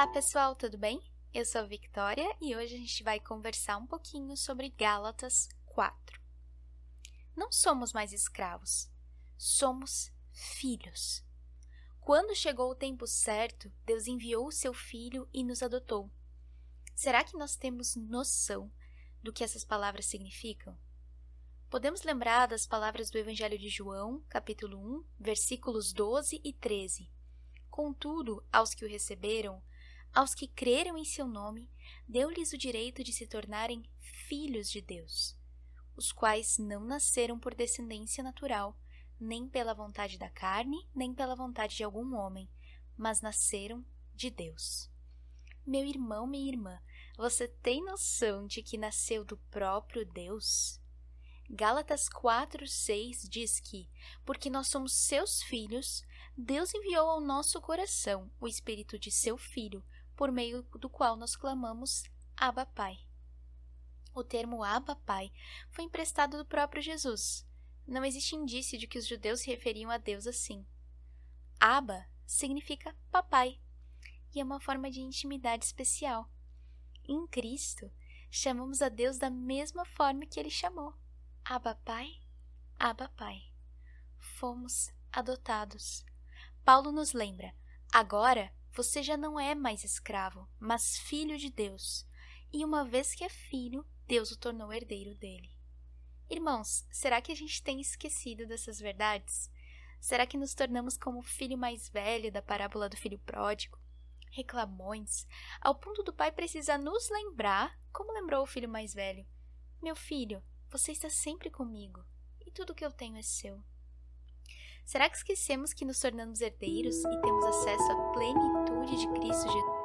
Olá pessoal, tudo bem? Eu sou Victoria e hoje a gente vai conversar um pouquinho sobre Gálatas 4. Não somos mais escravos, somos filhos. Quando chegou o tempo certo, Deus enviou o seu filho e nos adotou. Será que nós temos noção do que essas palavras significam? Podemos lembrar das palavras do Evangelho de João, capítulo 1, versículos 12 e 13. Contudo, aos que o receberam, aos que creram em seu nome, deu-lhes o direito de se tornarem filhos de Deus, os quais não nasceram por descendência natural, nem pela vontade da carne, nem pela vontade de algum homem, mas nasceram de Deus. Meu irmão, minha irmã, você tem noção de que nasceu do próprio Deus? Gálatas 4:6 diz que, porque nós somos seus filhos, Deus enviou ao nosso coração o espírito de seu filho, por meio do qual nós clamamos Abba Pai. O termo Abba Pai foi emprestado do próprio Jesus. Não existe indício de que os judeus se referiam a Deus assim. Abba significa papai e é uma forma de intimidade especial. Em Cristo, chamamos a Deus da mesma forma que ele chamou. Abba Pai, Abba Pai. Fomos adotados. Paulo nos lembra: agora você já não é mais escravo, mas filho de Deus. E uma vez que é filho, Deus o tornou herdeiro dele. Irmãos, será que a gente tem esquecido dessas verdades? Será que nos tornamos como o filho mais velho da parábola do filho pródigo? Reclamões, ao ponto do pai precisar nos lembrar, como lembrou o filho mais velho: Meu filho, você está sempre comigo e tudo que eu tenho é seu. Será que esquecemos que nos tornamos herdeiros e temos acesso à plenitude de Cristo Jesus?